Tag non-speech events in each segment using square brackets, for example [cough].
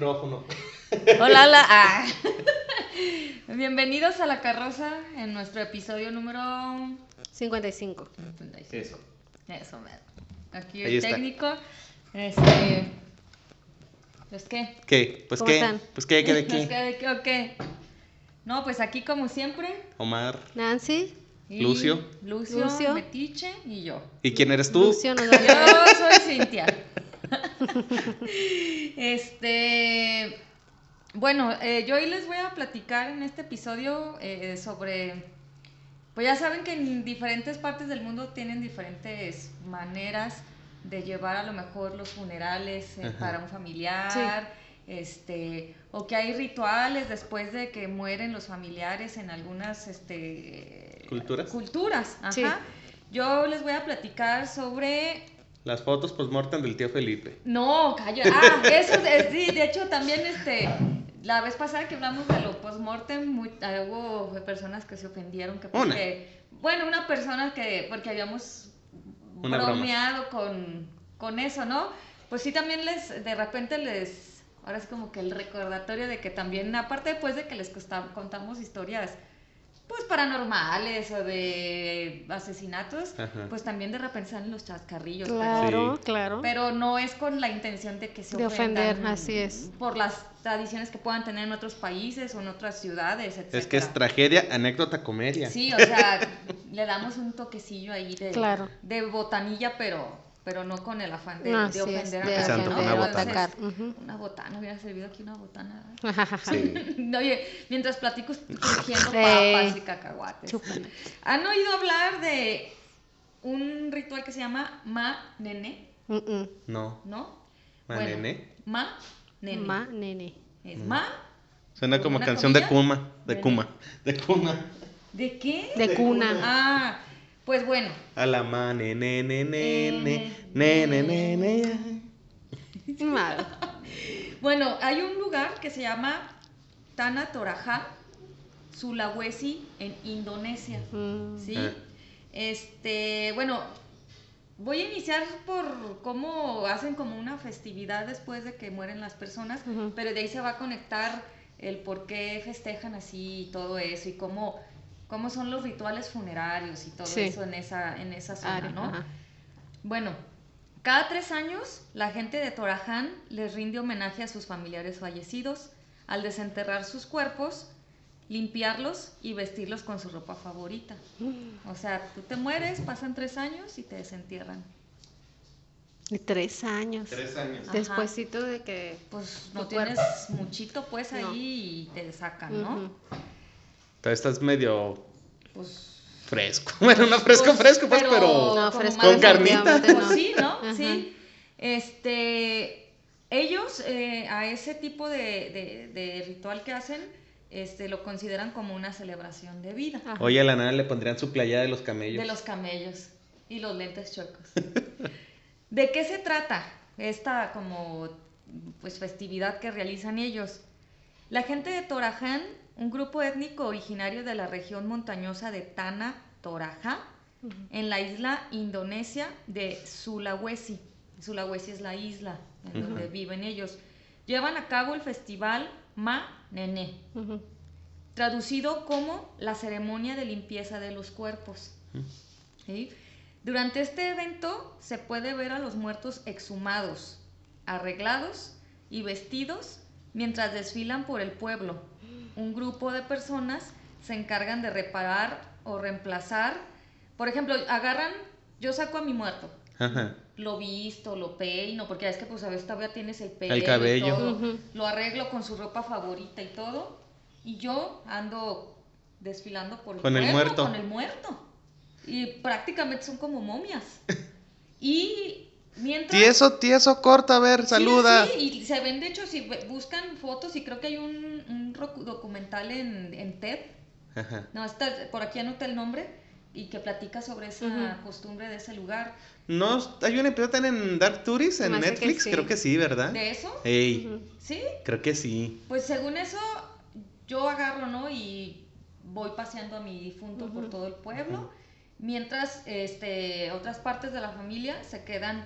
Micrófono. hola, hola. [laughs] Ah. [laughs] Bienvenidos a La Carroza en nuestro episodio número 55. 55. Eso. Eso. Aquí Ahí el está. técnico. Este. Pues qué. ¿Qué? Pues ¿Cómo qué. están? Pues qué, ¿qué de [laughs] qué? ¿qué, de qué o qué? No, pues aquí como siempre. Omar. Nancy. y Lucio. Lucio, Lucio. Metiche y yo. ¿Y quién eres tú? Lucio a Yo soy Cintia. [laughs] este. Bueno, eh, yo hoy les voy a platicar en este episodio eh, sobre. Pues ya saben que en diferentes partes del mundo tienen diferentes maneras de llevar a lo mejor los funerales eh, para un familiar. Este, o que hay rituales después de que mueren los familiares en algunas este, ¿Culturas? culturas. Ajá. Sí. Yo les voy a platicar sobre Las fotos postmortem del tío Felipe. no, calla. Ah, [laughs] eso es, sí, de hecho también este la vez pasada que hablamos de lo postmortem, hubo personas que se ofendieron que Una. bueno, una persona que porque habíamos Una broma. bromeado con con eso, ¿no? Pues sí también les de repente les ahora es como que el recordatorio de que también aparte después de que les costa- contamos historias pues paranormales o de asesinatos, Ajá. pues también de repente salen los chascarrillos. pero- Claro, Sí. claro. pero no es con la intención de que se De ofender, así es. Por las tradiciones que puedan tener en otros países o en otras ciudades, etc. Es que es tragedia, anécdota, comedia. Sí, o sea, le damos un toquecillo ahí de, Claro. de botanilla, pero, pero no con el afán de, de Así es, ofender de a nadie, ¿no? una Entonces, ujú. Una botana, hubiera servido aquí una botana. Sí. [laughs] Oye, mientras platico, estoy crujiendo Sí. papas y cacahuates. ¿Han oído hablar de un ritual que se llama Ma Nene? Mm, mm. No. ¿No? ¿Ma Bueno, nene? Ma Nene. Ma, nene. Es ma. Suena ¿Con como canción de? Kuma. De. Kuma. De Kuma. ¿De qué? De cuna. Ah, pues bueno. A la ma, nene, nene, Eh, nene, nene, nene. [laughs] Madre. Bueno, hay un lugar que se llama Tanah Toraja, Sulawesi, en Indonesia. Mm. ¿Sí? Ah. Este, bueno, voy a iniciar por cómo hacen como una festividad después de que mueren las personas, pero de ahí se va a conectar el por qué festejan así y todo eso y cómo, cómo son los rituales funerarios y todo Sí. eso en esa, en esa zona, Área, ¿no? ajá. Bueno, cada tres años la gente de Toraján les rinde homenaje a sus familiares fallecidos al desenterrar sus cuerpos, limpiarlos y vestirlos con su ropa favorita. O sea, tú te mueres, pasan tres años y te desentierran. De tres años. Tres años. Ajá. Despuésito de que. Pues no cuerpo. tienes muchito pues No. ahí y te sacan, ¿no? Todavía estás medio Pues fresco. [laughs] Bueno, no fresco, Pues, fresco, pues, pero. No, como fresco Con carnita. [laughs] Pues no. sí, ¿no? Ajá. Sí. Este, ellos eh, a ese tipo de, de- de ritual que hacen, este, lo consideran como una celebración de vida. Ajá. Oye, a la nana le pondrían su playa de los camellos. De los camellos y los lentes chocos. [laughs] ¿De qué se trata esta como pues festividad que realizan ellos? La gente de Toraján, un grupo étnico originario de la región montañosa de Tanah Toraja, en la isla indonesia de Sulawesi. Sulawesi es la isla en donde viven ellos. Llevan a cabo el festival Ma Nene, traducido como la ceremonia de limpieza de los cuerpos. Durante este evento se puede ver a los muertos exhumados, arreglados y vestidos mientras desfilan por el pueblo. Un grupo de personas se encargan de reparar o reemplazar. Por ejemplo, agarran, yo saco a mi muerto, Ajá. lo visto, lo peino, porque es que pues a veces todavía tienes el pelo. El y cabello. todo. Lo arreglo con su ropa favorita y todo. Y yo ando desfilando por el Con el muerto. Con el muerto. Y prácticamente son como momias. [laughs] Y mientras... Tieso, tieso, corta, a ver, Sí, saluda. Sí, y se ven, de hecho, si buscan fotos, y creo que hay un, un documental en, en TED, Ajá. no, está, por aquí anoté el nombre, y que platica sobre esa costumbre de ese lugar. No, hay un episodio en Dark Tourist en que Netflix, sí. creo que sí, ¿verdad? ¿De eso? Ey. ¿Sí? creo que sí. Pues según eso, yo agarro, ¿no? Y voy paseando a mi difunto por todo el pueblo, mientras este, otras partes de la familia se quedan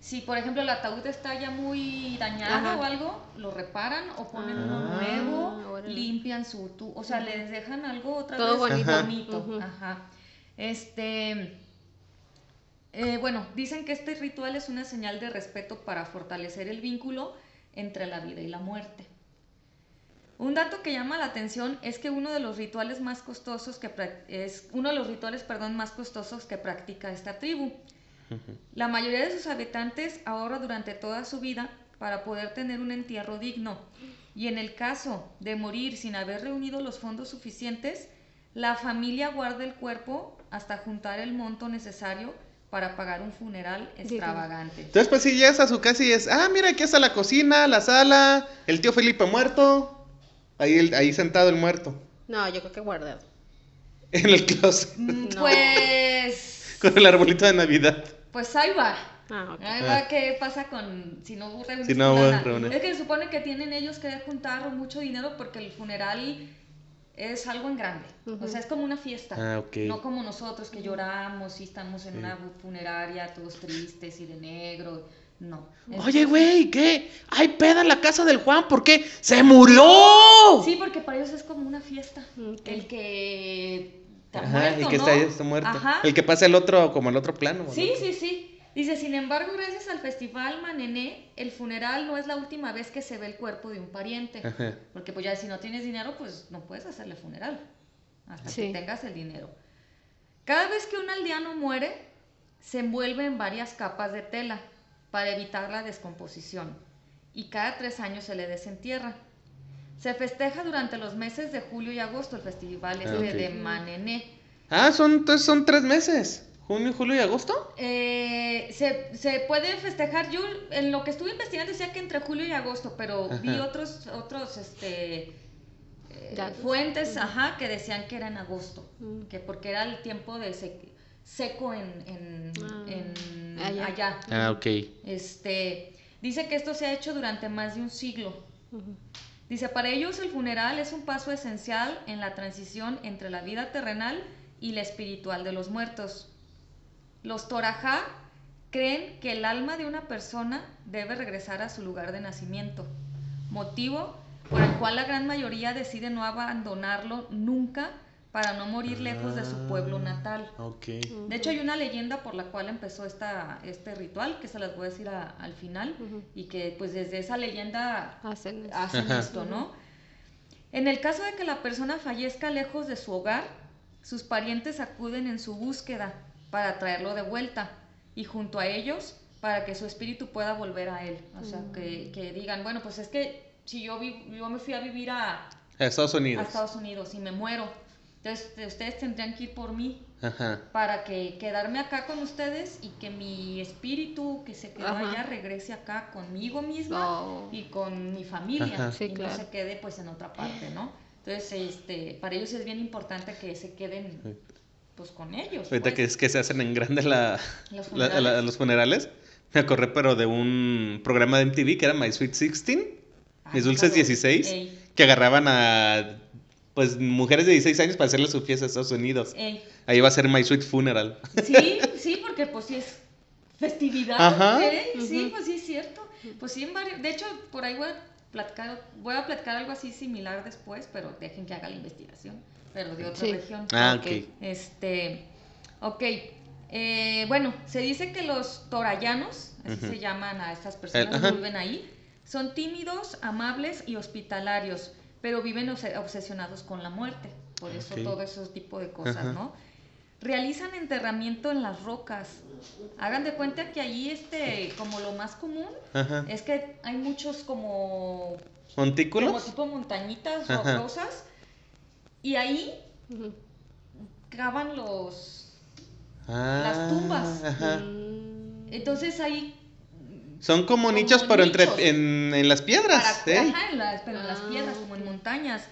si por ejemplo el ataúd está ya muy dañado Ajá. o algo, lo reparan o ponen Ah, uno nuevo, órale. limpian su tu, o sea, les dejan algo otra Todo vez bonito. Ajá. bonito. Ajá. Este eh, bueno, dicen que este ritual es una señal de respeto para fortalecer el vínculo entre la vida y la muerte. Un dato que llama la atención es que uno de los rituales más costosos que es uno de los rituales, perdón, más costosos que practica esta tribu. La mayoría de sus habitantes ahorra durante toda su vida para poder tener un entierro digno. Y en el caso de morir sin haber reunido los fondos suficientes, la familia guarda el cuerpo hasta juntar el monto necesario para pagar un funeral extravagante. Entonces, pues si llegas a su casa y es, ah, mira, aquí está la cocina, la sala, el tío Felipe muerto. Ahí, el- ahí sentado el muerto. No, yo creo que guardado. [laughs] En el closet. Mm, No. Pues, Con el arbolito de Navidad. Pues ahí va. Ah, ok. Ahí va qué pasa con si no reúnes Si no. Es que se supone que tienen ellos que juntar mucho dinero porque el funeral es algo en grande. O sea, es como una fiesta. Ah, ok. No como nosotros que lloramos y estamos en una funeraria todos tristes y de negro. No. Oye, güey, ¿qué? Hay peda en la casa del Juan, ¿por qué? ¡Se murió! Sí, porque para ellos es como una fiesta. El que está Ajá, muerto, y que ¿no? está, está muerto. Ajá. El que pasa el otro, como el otro plano. ¿no? Sí, sí, sí. Dice, sin embargo, gracias al festival Manené, el funeral no es la última vez que se ve el cuerpo de un pariente. Ajá. Porque pues ya si no tienes dinero, pues no puedes hacerle funeral. Hasta Sí. que tengas el dinero. Cada vez que un aldeano muere, se envuelve en varias capas de tela para evitar la descomposición. Y cada tres años se le desentierra. Se festeja durante los meses de julio y agosto el festival Ah, este de Manené. Ah, son, entonces son tres meses. Junio, julio y agosto. Eh, se, se puede festejar, yo en lo que estuve investigando decía que entre julio y agosto, pero vi otros, otros este, eh, fuentes, ajá, que decían que era en agosto, Mm. que porque era el tiempo de sec- seco en, en, Ah, en- allá. allá. Ah, ok. Este, dice que esto se ha hecho durante más de un siglo. Dice, para ellos el funeral es un paso esencial en la transición entre la vida terrenal y la espiritual de los muertos. Los Torajá creen que el alma de una persona debe regresar a su lugar de nacimiento, motivo por el cual la gran mayoría decide no abandonarlo nunca para no morir lejos de su pueblo natal. Ah, Ok. De hecho, hay una leyenda por la cual empezó esta, este ritual, que se las voy a decir a- al final, Ujú. y que pues desde esa leyenda Hacen eso. hacen esto, ¿no? En el caso de que la persona fallezca lejos de su hogar, sus parientes acuden en su búsqueda para traerlo de vuelta y junto a ellos para que su espíritu pueda volver a él. O sea, que, que digan, bueno, pues es que si yo, vi- yo me fui a vivir a, A Estados a Unidos. Estados Unidos y me muero, entonces ustedes tendrían que ir por mí Ajá. para que quedarme acá con ustedes y que mi espíritu que se quedó Ajá. allá regrese acá conmigo misma Oh. y con mi familia. Sí, y claro. no se quede pues en otra parte, ¿no? Entonces, este, para ellos es bien importante que se queden pues con ellos. Ahorita pues. que es que se hacen en grande la, Los la- la- funerales. los funerales. Me acordé, pero de un programa de MTV que era My Sweet 16, Ah, Mis Dulces claro. 16, Ey, que agarraban a pues mujeres de 16 años para hacerle su fiesta a Estados Unidos. ey. Ahí va a ser My Sweet Funeral. Sí, sí, porque pues sí es festividad. Ajá. ¿eh? Sí, pues sí es cierto. Pues sí, en varios. De hecho, por ahí voy a platicar, voy a platicar algo así similar después, pero dejen que haga la investigación. Pero de otra Sí. región. Ah, Ok. ok. Este, ok. Eh, bueno, se dice que los torayanos, así se llaman a estas personas El- ajá. que viven ahí, son tímidos, amables y hospitalarios, pero viven obse- obsesionados con la muerte. Por eso Ok. todo ese tipo de cosas, Ajá. ¿no? Realizan enterramiento en las rocas. Hagan de cuenta que ahí, este, como lo más común, Ajá. es que hay muchos como, como ¿Montículos? tipo montañitas Ajá. rocosas, y ahí cavan los Ah, las tumbas. Ajá. Mm. Entonces ahí Son como, Como nichos, pero entre en, en las piedras. para, ¿eh? ajá, en las, pero en las Ah, piedras, como en montañas.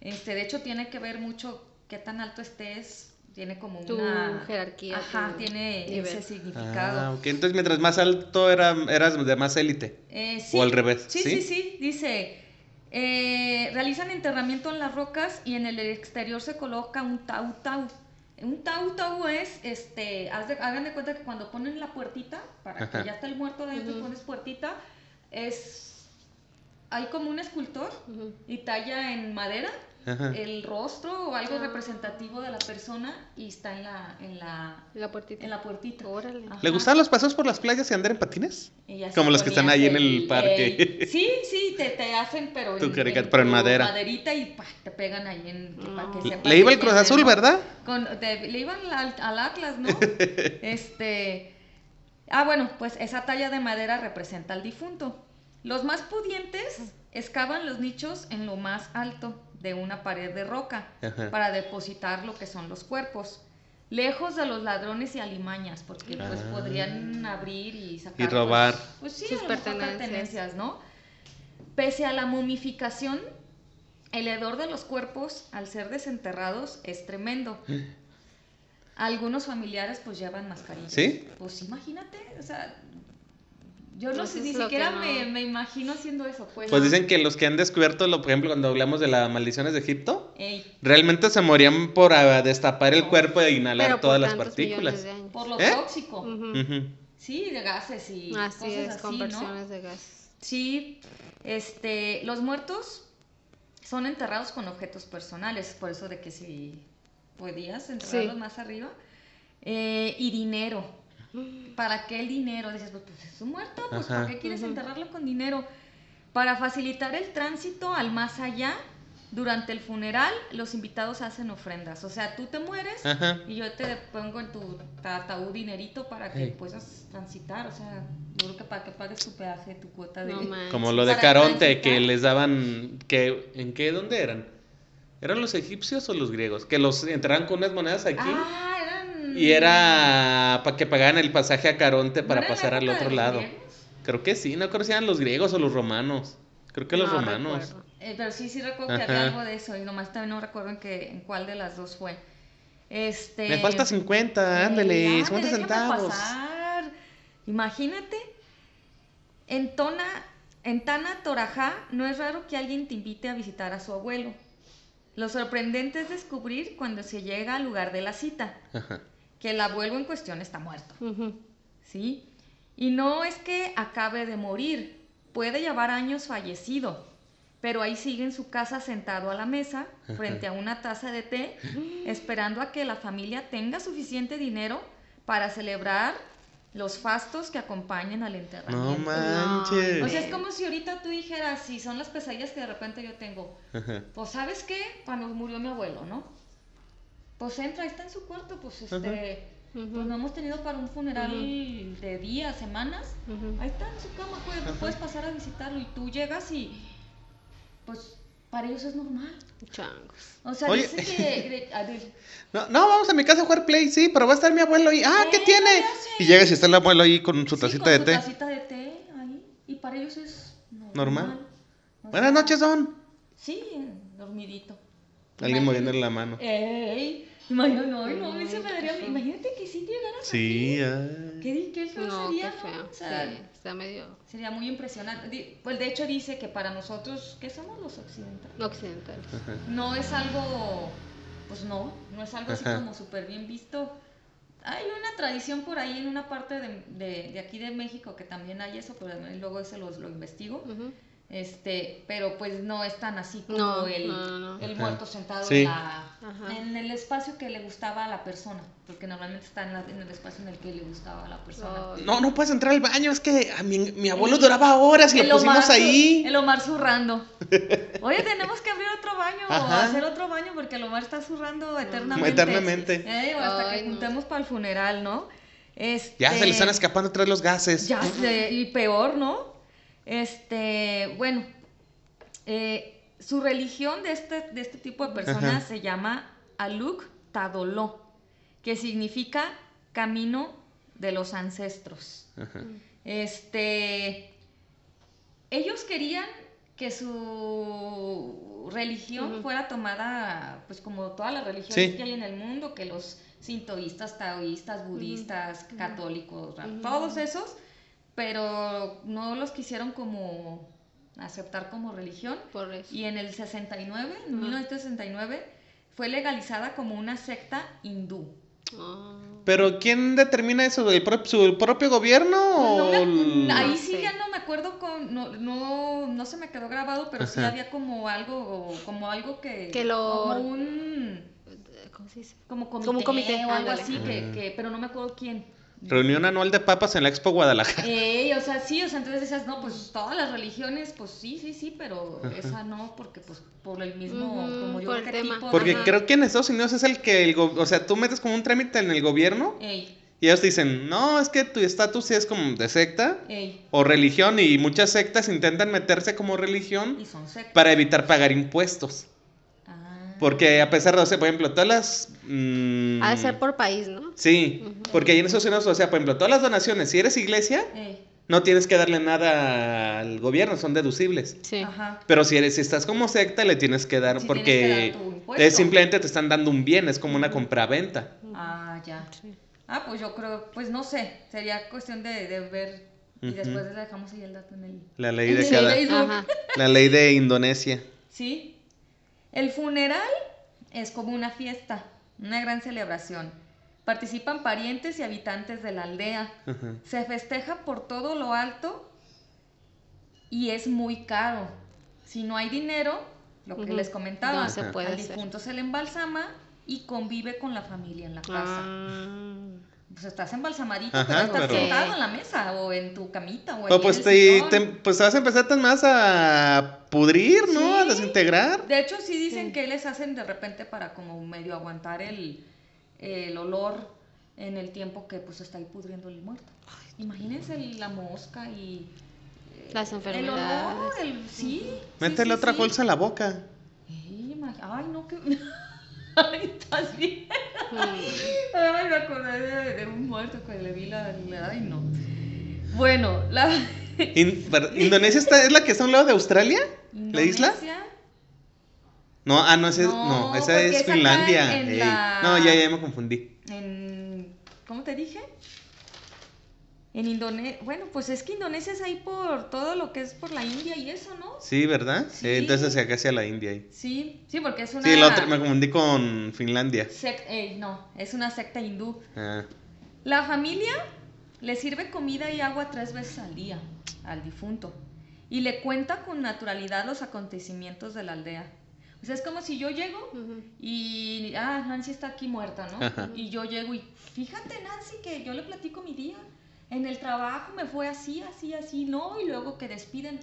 Este, de hecho tiene que ver mucho qué tan alto estés, tiene como Tu una jerarquía, Ajá, tu tiene nivel. ese significado. Ah, ok. Entonces, mientras más alto era, eras de más élite. Eh, O al revés, Sí, ¿sí? sí, sí. Dice, eh, realizan enterramiento en las rocas y en el exterior se coloca un tau tau. Un tau tau es, este, haz de- hagan de cuenta que cuando ponen la puertita, para Ajá. que ya está el muerto de ahí, Ujú. pones puertita, es, hay como un escultor y talla en madera Ajá. el rostro o algo Ah. representativo de la persona y está en la, en la, La puertita. en la puertita. Órale. ¿Le gustaban los paseos por las playas y andar en patines? Como los que están ahí en el parque. [laughs] sí, sí, te, te hacen, pero Tu pero en tu madera. maderita y pa, te pegan ahí en... que pa' que Ah. sepas Le iba el Cruz Azul, ¿no? ¿verdad? Con, te- le iban al, al Atlas, ¿no? [laughs] este. Ah, bueno, pues esa talla de madera representa al difunto. Los más pudientes excavan los nichos en lo más alto de una pared de roca Ajá. para depositar lo que son los cuerpos. Lejos de los ladrones y alimañas, porque pues Ah. podrían abrir y sacar. Y robar. Pues, pues sí, Sus pertenencias, ¿no? Pese a la momificación, el hedor de los cuerpos, al ser desenterrados, es tremendo. [gasps] Algunos familiares pues llevan mascarillas. ¿Sí? Pues imagínate, o sea, yo no sé, ni siquiera no- me, me imagino haciendo eso, pues. Pues dicen que los que han descubierto, lo, por ejemplo, cuando hablamos de las maldiciones de Egipto, Ey, realmente se morían por ah, destapar el cuerpo e inhalar Pero todas las partículas. por lo ¿Eh? tóxico. Sí, de gases y Así cosas es, así, ¿no? conversiones de gas. Sí, este, los muertos son enterrados con objetos personales, por eso de que si podías enterrarlos Sí. más arriba. Eh, y dinero. ¿Para qué el dinero? Dices, pues, pues, es un muerto, pues Ajá. ¿para qué quieres enterrarlo con dinero? Para facilitar el tránsito al más allá, durante el funeral, los invitados hacen ofrendas. O sea, tú te mueres Ajá. y yo te pongo en tu ataúd dinerito para que puedas transitar. O sea, yo creo que para que pagues tu peaje, tu cuota de... No. Como lo de Caronte, que les daban, que, ¿en qué? ¿Dónde eran? ¿Eran los egipcios o los griegos? Que los enterraban con unas monedas aquí. Ah. Y era para que pagaran el pasaje a Caronte ¿No para pasar al otro lado. Creo que sí, no creo si eran los griegos o los romanos. Creo que los No romanos. Eh, pero sí, sí recuerdo que había algo de eso y nomás también no recuerdo en, qué, en cuál de las dos fue. Este... Me falta 50, Eh, ándale, ya, 50 déjame centavos. pasar. Imagínate, en, Tona, en Tana Torajá no es raro que alguien te invite a visitar a su abuelo. Lo sorprendente es descubrir cuando se llega al lugar de la cita, Ajá. Que el abuelo en cuestión está muerto. Ujú. ¿sí? Y no es que acabe de morir, puede llevar años fallecido, pero ahí sigue en su casa sentado a la mesa, frente a una taza de té, esperando a que la familia tenga suficiente dinero para celebrar los fastos que acompañan al No enterramiento. manches. o sea, es como si ahorita tú dijeras, si son las pesadillas que de repente yo tengo, pues sabes qué, cuando murió mi abuelo, ¿no? Pues entra, ahí está en su cuarto, pues este, pues no hemos tenido para un funeral de días, semanas. Ahí está en su cama, puedes, puedes pasar a visitarlo y tú llegas y pues para ellos es normal. Changos. O sea, Oye. dice que... a ver, [laughs] No, no, vamos a mi casa a jugar play, sí, pero va a estar mi abuelo ahí. Ah, ¿qué Eh, tiene? Y llegas y está el abuelo ahí con su sí, tacita con de su té. tacita de té ahí y para ellos es normal. Normal. O Buenas noches, don. Sí, dormidito. Alguien moviéndole la mano. Ey, imagínate, no, no, a mí se me Ay, daría, qué feo. imagínate que si llegaras Sí, ay. ¿Qué, qué feo No, sería, qué no? feo. O sea, sí, está medio Sería muy impresionante. Pues de hecho dice que para nosotros, que somos los occidentales, occidental. no es algo, pues no, no es algo así Ajá. como súper bien visto. Hay una tradición por ahí en una parte de, de- de aquí de México que también hay eso, pero luego ese lo, lo investigo. Ujú. Este, pero pues no es tan así como No, el, no, no, no. el muerto sentado Sí. en, la- en el espacio que le gustaba a la persona, porque normalmente está en, la- en el espacio en el que le gustaba a la persona. Ay. No, no puedes entrar al baño, es que a mi, mi abuelo El- duraba horas y lo pusimos Omar ahí. El Omar zurrando. Oye, tenemos que abrir otro baño o hacer otro baño porque el Omar está zurrando eternamente. Eternamente. Eh, o hasta Ay, que no. juntemos para el funeral, ¿no? Este, Ya se le están escapando atrás los gases. Ya sé, y peor, ¿no? Este, bueno, eh, su religión de este, de este tipo de personas Ajá. se llama Aluk Tadoló, que significa camino de los ancestros. Ajá. Este, ellos querían que su religión fuera tomada, pues como todas las religiones Sí. que hay en el mundo, que los sintoístas, taoístas, budistas, católicos, todos esos, pero no los quisieron como aceptar como religión. Por eso. Y en el 69, en Ajá. 1969, fue legalizada como una secta hindú. Ah. Pero ¿quién determina eso? ¿El prop- ¿Su propio gobierno? No me- ahí sí ya no me acuerdo con, no, no, no se me quedó grabado, pero sí había como algo, como algo que, Que lo- como un, ¿Cómo se dice? como comité, Como comité, o algo ándale. así, que, que, pero no me acuerdo quién. Reunión anual de papas en la Expo Guadalajara. Ey, o sea, sí, o sea, entonces decías, no, pues todas las religiones, pues sí, sí, sí, pero esa no, porque pues por el mismo, como digo, por el ¿qué tema. tipo Porque Ajá. creo que en Estados Unidos es el que, el go- o sea, tú metes como un trámite en el gobierno Ey, y ellos te dicen, no, es que tu estatus sí es como de secta ey, o religión y muchas sectas intentan meterse como religión y son sectas. para evitar pagar impuestos. Porque a pesar de, o sea, por ejemplo, todas las... mm, Ha de ser por país, ¿no? Sí, porque ahí en Estados Unidos, o sea, por ejemplo, todas las donaciones, si eres iglesia, Ey, no tienes que darle nada al gobierno, son deducibles. Sí. ajá. Pero si eres, si estás como secta, le tienes que dar Sí, porque que dar es simplemente te están dando un bien, es como una compraventa. Ah, ya. Sí. Ah, pues yo creo, pues no sé, sería cuestión de, de ver y después le dejamos ahí el dato en el... La ley en de el cada, la ley de Indonesia. Sí. El funeral es como una fiesta, una gran celebración. Participan parientes y habitantes de la aldea. Ajá. Se festeja por todo lo alto y es muy caro. Si no hay dinero, lo que les comentaba, No se puede al hacer. difunto se le embalsama y convive con la familia en la casa. Ah. Pues estás embalsamadito, Ajá, pero estás pero- sentado en la mesa o en tu camita o, ahí O en pues el te, pues vas a empezar tan más a pudrir, ¿no? A desintegrar. De hecho, sí dicen Sí. que les hacen de repente para como medio aguantar el, el olor en el tiempo que pues está ahí pudriendo el muerto. Imagínense el- la mosca y... eh, Las El olor, enfermedades. el, sí. sí, Métele sí, otra sí. bolsa a la boca. Ay, no, que... [laughs] Ay, estás bien. Ay, me acordé de, de un muerto que le vi la... Ay, no. Bueno, la... [laughs] In- ¿Indonesia está, es la que está a un lado de Australia? ¿La isla? No, ah, no, esa es, No, no, esa es Finlandia. la- No, ya, ya me confundí. en ¿cómo te dije? En Indonesia, bueno, pues es que Indonesia es ahí por todo lo que es por la India y eso, ¿no? Sí, ¿verdad? Sí. Eh, entonces hacia acá hacia la India ahí. Sí, sí, porque es una Sí, la otra me confundí con Finlandia. sec- ey, no, es una secta hindú. Ah, La familia le sirve comida y agua tres veces al día al difunto y le cuenta con naturalidad los acontecimientos de la aldea. O sea, es como si yo llego y, ah, Nancy está aquí muerta, ¿no? Ajá. Y yo llego y, fíjate, Nancy, que yo le platico mi día. En el trabajo me fue así, así, así, ¿no? Y luego que despiden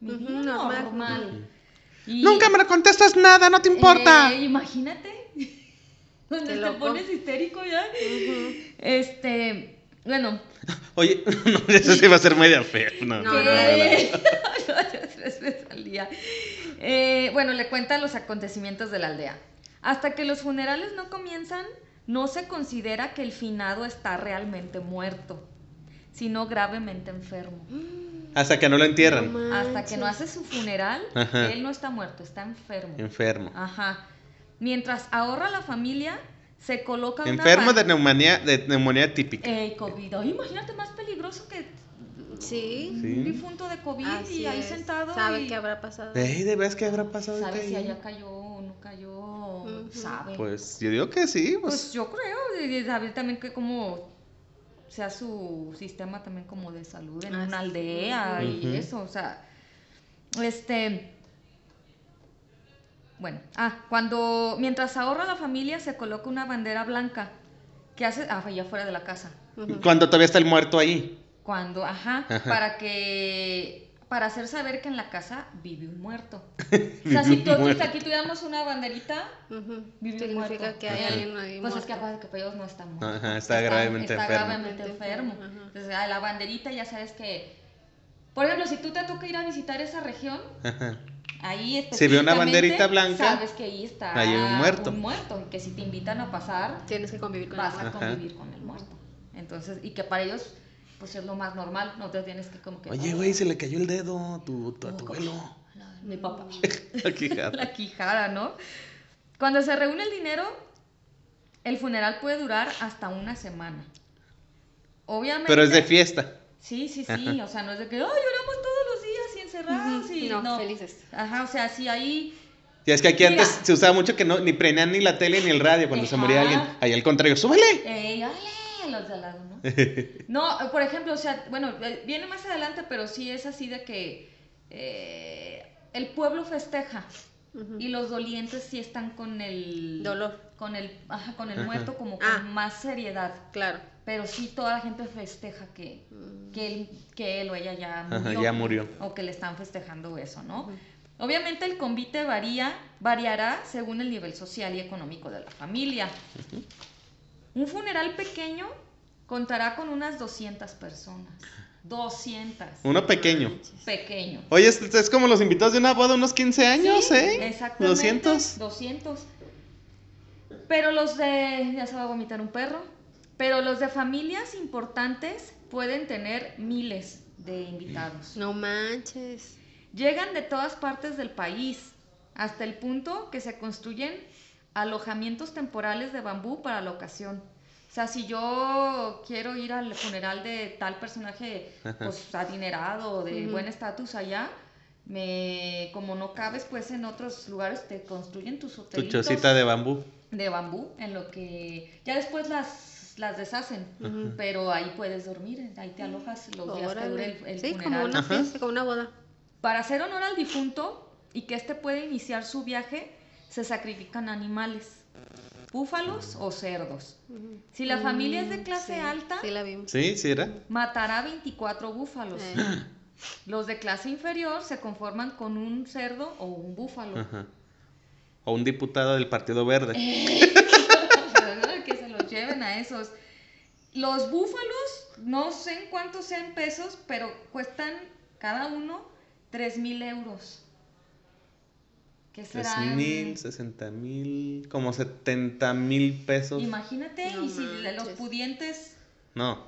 mi normal. normal. Y- Nunca me contestas nada, no te importa. Eh, imagínate. [laughs] Donde te pones histérico ya. Este, bueno, Oye, [laughs] no, eso sí va a ser media fea. No, No, no, no. [laughs] Tres veces al día. Eh, bueno, le cuenta los acontecimientos de la aldea. Hasta que los funerales no comienzan, no se considera que el finado está realmente muerto, sino gravemente enfermo. Hasta que no lo entierran. No Hasta que no hace su funeral, Ajá. él no está muerto, está enfermo. Enfermo. Ajá. Mientras ahorra la familia, se coloca una Enfermo de ban- neumonía, de neumonía típica. Eh, COVID. Ay, imagínate más peligroso que Sí. Sí. un difunto de COVID Así y ahí es. sentado. ¿Sabe y... qué habrá pasado? Ey, ¿de veras qué habrá pasado? ¿Sabe si allá cayó o no cayó? Ujú. ¿Sabe? Pues yo digo que sí, Pues, pues. yo creo, y saber también que como sea su sistema también como de salud en Ah, una sí. aldea y eso, o sea, este... Bueno, ah, cuando, mientras ahorra la familia se coloca una bandera blanca que hace, ah, allá fuera de la casa. Cuando todavía está el muerto ahí. cuando, ajá, Ajá. para que, para hacer saber que en la casa vive un muerto. [laughs] O sea, si, un tú- muerto. aquí tuviéramos una banderita, Ujú. Vive Significa muerto. que hay Ajá. alguien ahí Pues es que muerto. acuérdate que Peyos no está muerto. Ajá, está gravemente está enfermo. gravemente enfermo. Ajá. Entonces, a la banderita ya sabes que... Por ejemplo, si tú te toca ir a visitar esa región, Ajá. ahí Si ve una específicamente banderita blanca, sabes que ahí está hay un muerto. un muerto, y que si te invitan a pasar, Tienes que convivir con vas el a muerto. Ajá. convivir con el muerto. Entonces, y que para ellos, pues es lo más normal, no te tienes que como que... Oye, güey, se le cayó el dedo a tu, tu- a tu abuelo. La- Mi papá. [laughs] Aquí, ja. la quijada, ¿no? Cuando se reúne el dinero, el funeral puede durar hasta una semana. Obviamente. Pero es de fiesta. Sí, sí, sí. O sea, no es de que, ay, lloramos todos los días y encerrados. Y No, felices. Ajá, o sea, si hay. Y es que aquí Mira. antes se usaba mucho que no ni prendían ni la tele ni el radio cuando se moría alguien. Ahí al contrario, súbele. Ey, los de al lado, ¿no? [laughs] No, eh, por ejemplo, o sea, bueno, eh, viene más adelante, pero sí es así de que eh, el pueblo festeja y los dolientes sí están con el Dolor. con el, ajá, con el Ajá. muerto como con Ah. más seriedad. Claro. Pero sí toda la gente festeja que, Mm. que, él, que él o ella ya Ajá, murió. ya murió. O que le están festejando eso, ¿no? Obviamente el convite varía, variará según el nivel social y económico de la familia. Un funeral pequeño contará con unas 200 personas. 200. Uno pequeño. Pequeño. Oye, es, es como los invitados de una boda, unos 15 años, Sí, ¿eh? Exactamente. 200. 200. Pero los de. Ya se va a vomitar un perro. Pero los de familias importantes pueden tener miles de invitados. No manches. Llegan de todas partes del país, hasta el punto que se construyen alojamientos temporales de bambú para la ocasión. O sea, si yo quiero ir al funeral de tal personaje [laughs] pues adinerado, de buen estatus allá, me como no cabes pues en otros lugares te construyen tus Tu hotelitos chocita de bambú. de bambú en lo que ya después las las deshacen, pero ahí puedes dormir, ahí te alojas los días que dure el, el sí, como funeral. una fiesta, como una boda. Para hacer honor al difunto y que éste pueda iniciar su viaje, se sacrifican animales, búfalos o cerdos. Si la familia es de Mm, clase sí, alta, Sí, la vimos. Sí, sí era. matará 24 búfalos. Eh, [gasps] Los de clase inferior se conforman con un cerdo o un búfalo. Ajá. O un diputado del Partido Verde. [laughs] que se los lleven a esos. Los búfalos, no sé en cuántos sean pesos, pero cuestan cada uno 3 mil euros. ¿Qué serán? mil, sesenta mil, como setenta mil pesos. Imagínate, No y si le- los manches. pudientes, No,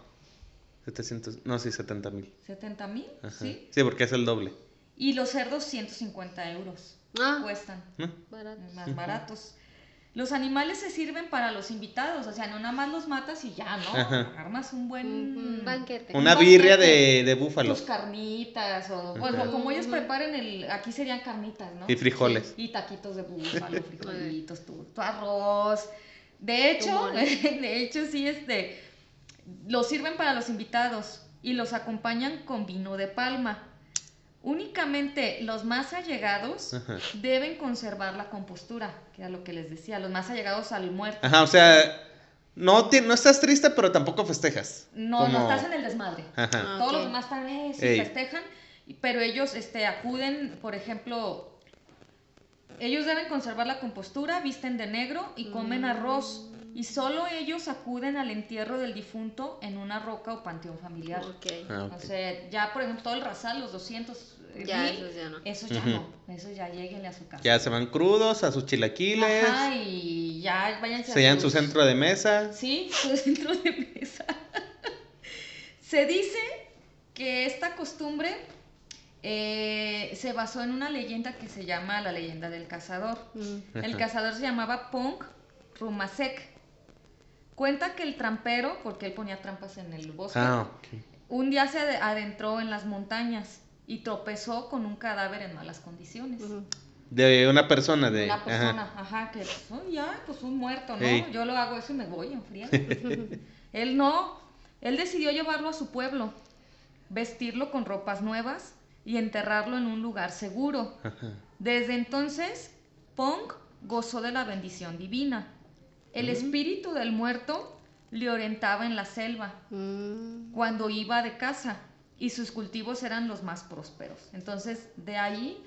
700, no, sí, 70 mil. 70 mil. ¿sí? Sí, porque es el doble. Y los cerdos, 150 euros. Ah, Cuestan, ¿no? barato. más baratos. Los animales se sirven para los invitados, o sea, no nada más los matas y ya, ¿no? Ajá. Armas un buen... Un banquete. Una Un birria banquete. de, de tus búfalos. carnitas o bueno, Ajá. como ellos preparen el aquí serían carnitas, ¿no? Y frijoles. Y taquitos de búfalo, [laughs] frijolitos, tu, tu arroz. De hecho, [laughs] de hecho sí este los sirven para los invitados y los acompañan con vino de palma. Únicamente los más allegados Ajá. deben conservar la compostura, que era lo que les decía, los más allegados al muerto. Ajá, o sea, no, ti- no estás triste, pero tampoco festejas. No, no estás en el desmadre. Ajá. Ah, Todos los demás están, eh, sí, Ey. festejan, pero ellos este, acuden, por ejemplo, ellos deben conservar la compostura, visten de negro y comen arroz. Y solo ellos acuden al entierro del difunto en una roca o panteón familiar. Ok. Ah, O sea, ya por ejemplo todo el rasal, los 200 eh, Ya, mil, esos ya no. esos ya no, esos ya lleguenle a su casa. Ya se van crudos a sus chilaquiles, Ajá, y ya váyanse a se llevan su centro de mesa. Sí, su [laughs] centro de mesa. se dice que esta costumbre eh, se basó en una leyenda que se llama la leyenda del cazador. Mm. El cazador se llamaba Pong Rumasek. Cuenta que el trampero, porque él ponía trampas en el bosque, Ah, ok. un día se ade- adentró en las montañas y tropezó con un cadáver en malas condiciones. Ujú. De una persona, de... Una ajá. persona, ajá, que pues, "Ay, ya, pues un muerto, ¿no? Ey. Yo lo hago eso y me voy en friega. [laughs] él no, él decidió llevarlo a su pueblo, vestirlo con ropas nuevas y enterrarlo en un lugar seguro. Ajá. Desde entonces, Pong gozó de la bendición divina. El espíritu del muerto le orientaba en la selva Mm. cuando iba de casa y sus cultivos eran los más prósperos. Entonces, de ahí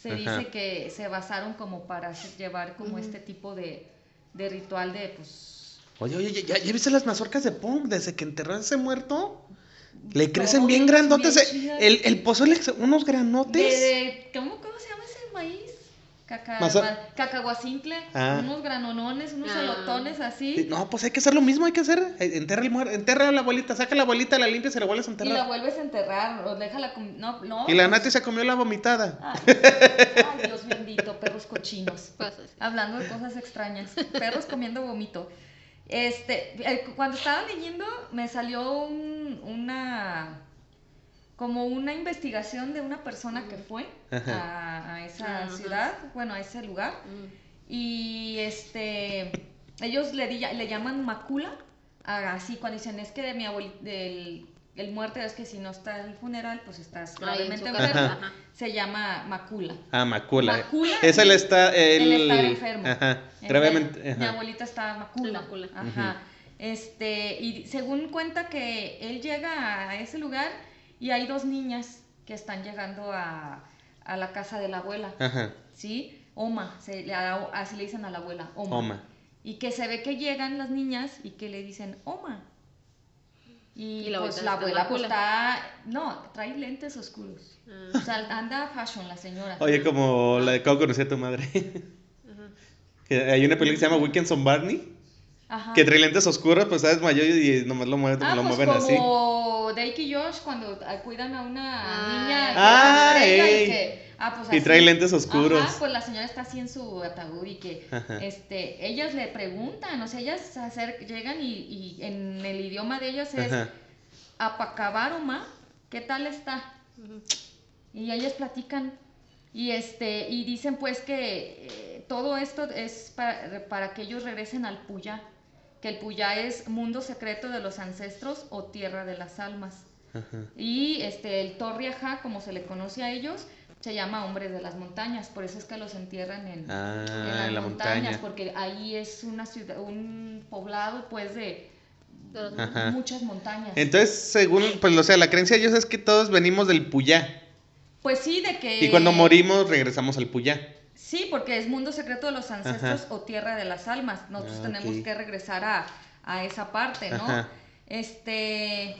se Ajá. dice que se basaron como para llevar como este tipo de, de ritual de, pues... Oye, oye, ¿ya, ya viste las mazorcas de Pong? Desde que enterró a ese muerto, le crecen No, bien grandotes. bien. El, el pozole, unos De, granotes. de- ¿cómo, cómo se llama ese maíz? Caca, cacahuacintle, Ah. unos granonones, unos Ah. elotones así. No, pues hay que hacer lo mismo, hay que hacer. eh, Enterra el muerto, enterra a la abuelita, saca a la abuelita, la limpia y se la vuelves a Y la enterrar. vuelves a enterrar, o déjala com- no, no. Y la Nati se comió la vomitada. Ay, [laughs] ay, Dios bendito, perros cochinos. Hablando de cosas extrañas, perros comiendo vómito. Este, eh, cuando estaba leyendo me salió un- una como una investigación de una persona que fue a, a esa Ajá. ciudad, bueno, a ese lugar. Mm. Y este, ellos le, di- le llaman macula, así cuando dicen es que de mi abuelita, del el muerto es que si no está el funeral, pues estás gravemente enfermo, Ajá. se llama macula. Ah, macula. Macula, Es el está. El, Él está enfermo. Ajá. El- Gravemente. Mi abuelita está macula. Macula. Ajá. Este, y según cuenta que él llega a ese lugar y hay dos niñas que están llegando a, a la casa de la abuela. Ajá. ¿Sí? Oma, se, le- a- así le dicen a la abuela, Oma. Oma. Y que se ve que llegan las niñas y que le dicen, Oma. Y, Y la pues la abuela pues, está, no, trae lentes oscuros. Ah. O sea, anda fashion la señora. Oye, como la de cómo conocí a tu madre. Ajá. Hay una película que se llama Weekends on Barney. Ajá. Que trae lentes oscuros, pues sabes, mayor y nomás lo mueven, Ah, lo pues mueven así. como Drake y Josh cuando cuidan a una Ah. niña Ah, y que- ah, pues Y trae lentes oscuros. Ajá, pues la señora está así en su ataúd y que Ajá. este, ellas le preguntan, o sea, ellas se acer- llegan y, y en el idioma de ellas es Ajá. apacabaroma, ¿qué tal está? Y ellas platican y este y dicen pues que eh, todo esto es para, para que ellos regresen al Puyá, que el Puyá es mundo secreto de los ancestros o tierra de las almas. Ajá. Y este el Torriajá, como se le conoce a ellos, se llama hombres de las montañas, por eso es que los entierran en, Ah, las en la montañas, montaña. porque ahí es una ciudad, un poblado pues de De los- Ajá. muchas montañas. Entonces, según, pues, o sea, la creencia de ellos es que todos venimos del Puyá. Pues sí, de que... Y cuando morimos, regresamos al Puyá. Sí, porque es mundo secreto de los ancestros o tierra de las almas. Nosotros Ah, tenemos que regresar a, a esa parte, ¿no? Ajá. Este...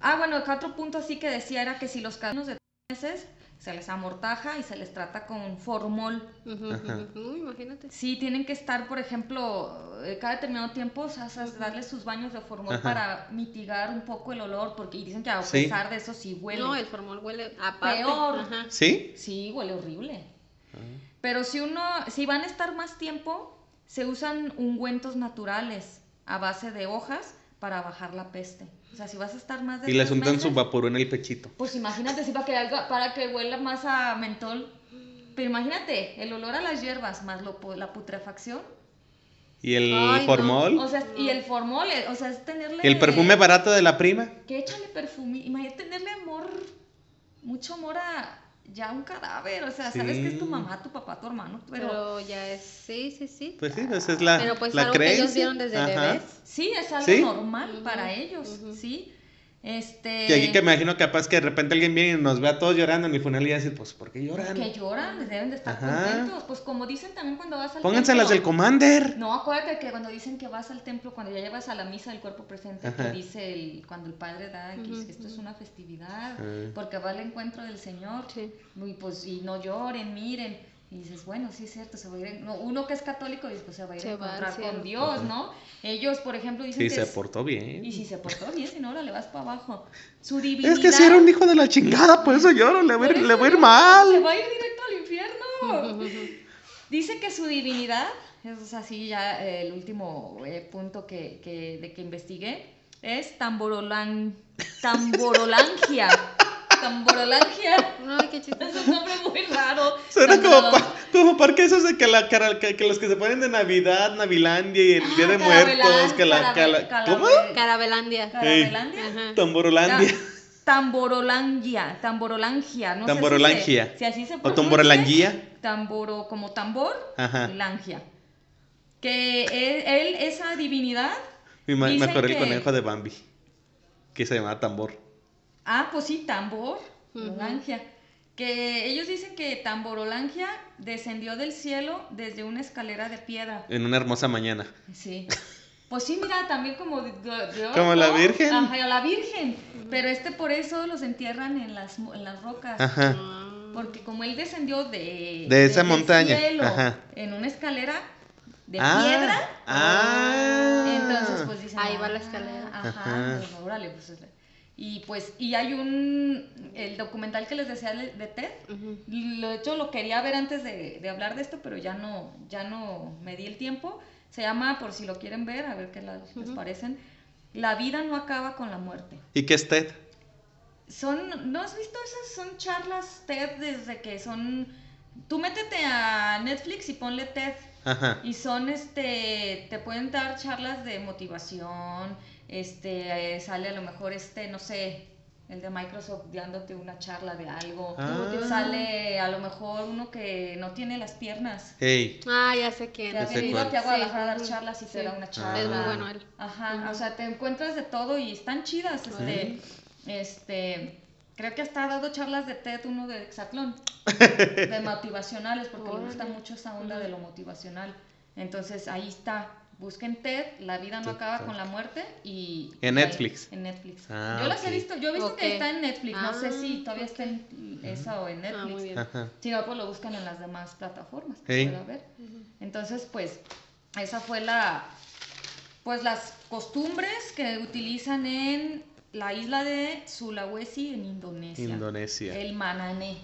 Ah, bueno, el otro punto así que decía era que si los casos de tres meses se les amortaja y se les trata con formol. Imagínate. Sí, tienen que estar, por ejemplo, eh, cada determinado tiempo, o sea, darles sus baños de formol Ajá. para mitigar un poco el olor, porque y dicen que a Sí. pesar de eso sí huele. No, el formol huele aparte. Peor. Ajá. ¿Sí? Sí, huele horrible. Ah. Pero si uno, si van a estar más tiempo, se usan ungüentos naturales a base de hojas para bajar la peste. O sea, si vas a estar más de Y les tres untan su meses, vaporú en el pechito. Pues imagínate, sí, para que, algo- para que huela más a mentol. Pero imagínate, el olor a las hierbas más lo, la putrefacción. Y el Ay, no. formol. O sea, y el formol, eh, o sea, es tenerle... El perfume barato de la prima. Que échale perfume. Imagínate tenerle amor, mucho amor a ya un cadáver. O sea, sabes que es tu mamá, tu papá, tu hermano. Pero, Pero, ya es, sí, sí, sí. Pues sí, esa es la, Pero pues la algo que ellos vieron desde Ajá. bebés. sí, es algo ¿Sí? normal para ellos. ¿sí? Este... Que aquí que me imagino capaz que de repente alguien viene y nos ve a todos llorando en mi funeral y dice, pues, ¿por qué lloran? Que lloran, deben de estar Ajá. contentos. Pues como dicen también cuando vas al Pónganse templo. las del Commander. No, acuérdate que cuando dicen que vas al templo, cuando ya llevas a la misa del cuerpo presente, Ajá. que dice el, cuando el padre da, que esto es una festividad, porque va al encuentro del Señor, Sí. y pues, y no lloren, miren, y dices, bueno, sí es cierto, se va a ir, en- no, uno que es católico, dice, pues se va a ir Se a encontrar con. Dios, ¿no? Ellos, por ejemplo, dicen Sí, que se es- portó bien. y si se portó bien, si no, ahora le vas para abajo. Su divinidad... Es que si era un hijo de la chingada, por eso lloro, le voy, a ir- Por le voy a ir Se mal. va a ir directo al infierno. [laughs] Dice que su divinidad, eso es así ya eh, el último eh, punto que, que- de que investigué, es tamborolan, tamborolangia. [laughs] Tamborolangia. Ay, qué Es chistoso. un nombre muy raro. Suena como, pa- como porque esos de que, la, cara- que, que los que se ponen de Navidad, Navilandia y el Ah, Día de Muertos, que la, carabe- cala- ¿cómo? Carabelandia. Carabelandia. Ajá. Tamborolandia. Ta- Tamborolangia, tamborolangia, no Tamborolangia. sé si, se- si así se O pronuncia. tamborolanguía. Tamboro, como tambor, Ajá. langia. Que él, él, esa divinidad, Me, ma- me el conejo de Bambi, que se llamaba Tambor. Ah, pues sí, tambor, Ujú. langia. Que ellos dicen que tamborolangia descendió del cielo desde una escalera de piedra. En una hermosa mañana. Sí. Pues sí, mira, también como de, de- de oro, ¿Como la. Virgen? Ajá, la Virgen. Pero este por eso los entierran en las, en las rocas. Ajá. Porque como él descendió de, De esa montaña, cielo ajá. en una escalera de Ah, piedra, Ah. entonces pues dicen Ahí va la "Ah, escalera". Ajá, Ajá. pues, órale, pues es- y pues y hay un el documental que les decía de TED. Lo de hecho lo quería ver antes de, de hablar de esto, pero ya no ya no me di el tiempo. Se llama por si lo quieren ver, a ver qué la- les parecen. La vida no acaba con la muerte. ¿Y qué es TED? son, ¿no has visto esas? Son charlas TED desde que son... Tú métete a Netflix y ponle TED. Ajá. Y son, este, te pueden dar charlas de motivación, este, eh, sale a lo mejor, este, no sé, el de Microsoft dándote una charla de algo. Ah. Sale a lo mejor uno que no tiene las piernas. Hey. Ah, ya sé quién. Te ha sé venido aquí a Guadalajara a dar charlas y te sí. da una charla. Es muy bueno él. Ajá, o sea, te encuentras de todo y están chidas, este, este, creo que hasta ha dado charlas de TED, uno de Exatlón, [laughs] de motivacionales, porque le gusta mucho esa onda de lo motivacional. Entonces, ahí está, busquen TED, La vida no acaba con la muerte, y... En Netflix. En Netflix. Ah, yo las he visto, yo he visto que está en Netflix, no sé Ah, si todavía está en esa o en Netflix. Ah, muy bien. Ajá. Si no, pues lo buscan en las demás plataformas. haber. Entonces, pues, esa fue la, pues las costumbres que utilizan en la isla de Sulawesi en Indonesia. Indonesia. El manané.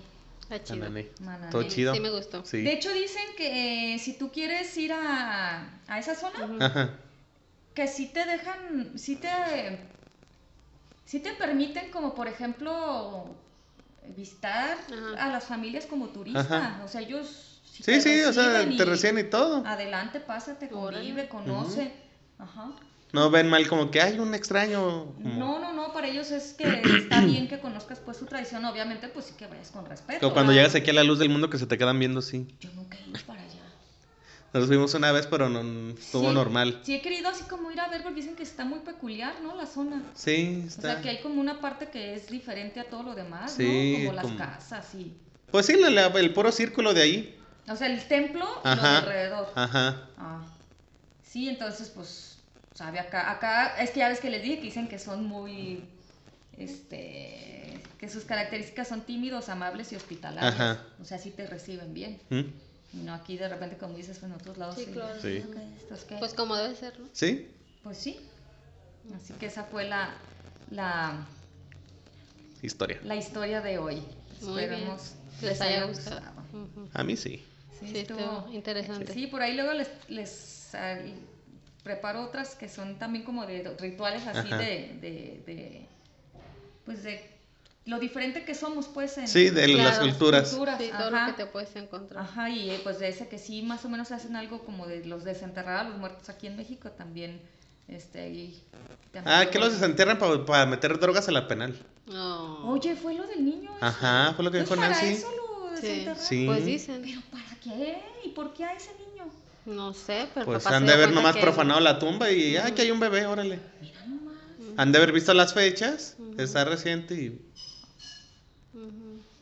Está chido. Anané. Manané. Todo chido. Sí, me gustó. Sí. De hecho, dicen que eh, si tú quieres ir a, a esa zona. Ajá. que sí te dejan, sí te, sí te permiten como por ejemplo visitar Ajá. a las familias como turista. Ajá. O sea, ellos si Sí, te sí, o sea, reciben te y- reciben y todo. Adelante, pásate, convive, conoce. Ajá. No ven mal como que hay un extraño. como- No, no, no, para ellos es que está bien que conozcas pues su tradición, obviamente pues sí que vayas con respeto. Como cuando ¿verdad? llegas aquí a la luz del mundo que se te quedan viendo así. Yo nunca he ido para allá. Nos fuimos una vez, pero no estuvo Sí, normal. Sí he querido así como ir a ver porque dicen que está muy peculiar, ¿no? La zona. Sí, O está. sea, que hay como una parte que es diferente a todo lo demás, Sí, ¿no? Como las casas y... Pues sí, la- la- el puro círculo de ahí. O sea, el templo y lo de alrededor. Ajá. Ah. Sí, entonces, pues, sabe, acá, acá, es que ya ves que les dije que dicen que son muy, este, que sus características son tímidos, amables y hospitalarios. Ajá. O sea, sí te reciben bien. ¿Mm? Y no aquí de repente, como dices, en otros lados. Sí, claro. Sí. Pues como debe ser, ¿no? ¿Sí? Pues sí. Así que esa fue la, la, Historia. la historia de hoy. Muy bien. Esperemos Les haya gustado. A mí sí. Sí, Sí, estuvo- estuvo interesante. Sí, por ahí luego les, les preparo otras que son también como de rituales así de, de, de, pues de lo diferente que somos pues en Sí, de las culturas. culturas, Sí, todo ajá. lo que te puedes encontrar. Ajá, y eh, pues de ese que sí más o menos hacen algo como de los desenterrar a los muertos aquí en México también, este, ahí Ah, que los desentierran para meter drogas a la penal. No. Oye, fue lo del niño. ese? Ajá, fue lo que ¿Es dijo para Nancy. eso lo Sí. desenterraron? Sí. Pues dicen. ¿Pero para qué? ¿Y por qué a ese niño? No sé, pero Pues han de haber nomás que- profanado la tumba y ah, que hay un bebé, órale. Mira nomás. Han de haber visto las fechas, está reciente y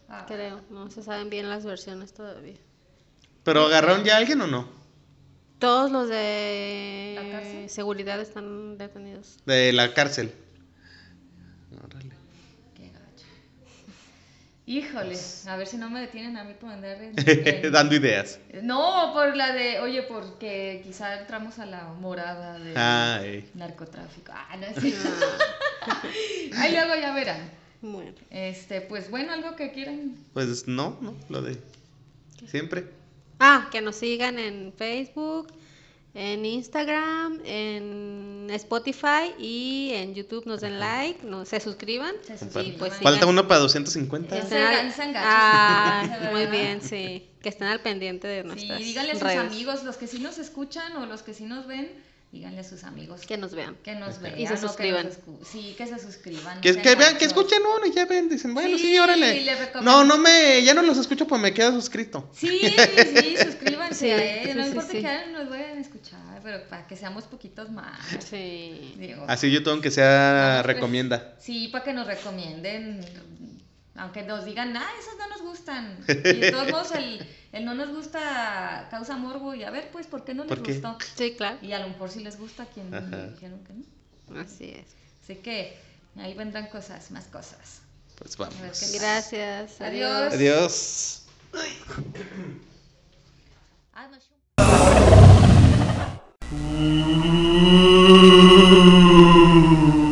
Ah. Creo, no se saben bien las versiones todavía. ¿Pero agarraron ya a alguien o no? Todos los ¿La de cárcel? seguridad están detenidos. De la cárcel. Órale. Qué gacho. Híjole, a ver si no me detienen a mí por andar en- [laughs] en- Dando ideas. No, por la de, oye, porque quizá entramos a la morada del Ay. narcotráfico. Ah, no es cierto. Ah, [laughs] Ahí luego ya verán. bueno. Este, pues bueno, algo que quieran. Pues no, no, lo de siempre. Ah, que nos sigan en Facebook, en Instagram, en Spotify y en YouTube nos den like, no, se suscriban. Se pues, Falta sigan. uno para 250. Que Ese estén al-. Ah, muy bien, sí. Que estén al pendiente de Sí, nuestras díganle a sus redes. amigos, los que sí nos escuchan o los que sí nos ven, díganle a sus amigos Que nos vean. que nos vean. Y se suscriban. sí, que se suscriban. no Que, vean, que escuchen uno y ya ven, dicen, bueno, sí, Sí, órale. No, no me, ya no los escucho, pues me quedo suscrito. Sí, sí, [laughs] suscríbanse. Sí, eh, no sí, sí, importa sí. que nos vayan a escuchar, pero para que seamos poquitos más. Sí. Digo, Así YouTube, aunque sea, pues. recomienda. Sí, para que nos recomienden. Aunque nos digan, ah, esos no nos gustan. [laughs] Y de todos modos, el, el no nos gusta causa morbo. Y a ver, pues, ¿por qué no les gustó? Sí, claro. Y a lo mejor sí les gusta a quien dijeron que no. Así es. Así que ahí vendrán cosas, más cosas. Pues A ver vamos. qué Gracias. Adiós. Adiós. [clears throat] Ah, [clears throat]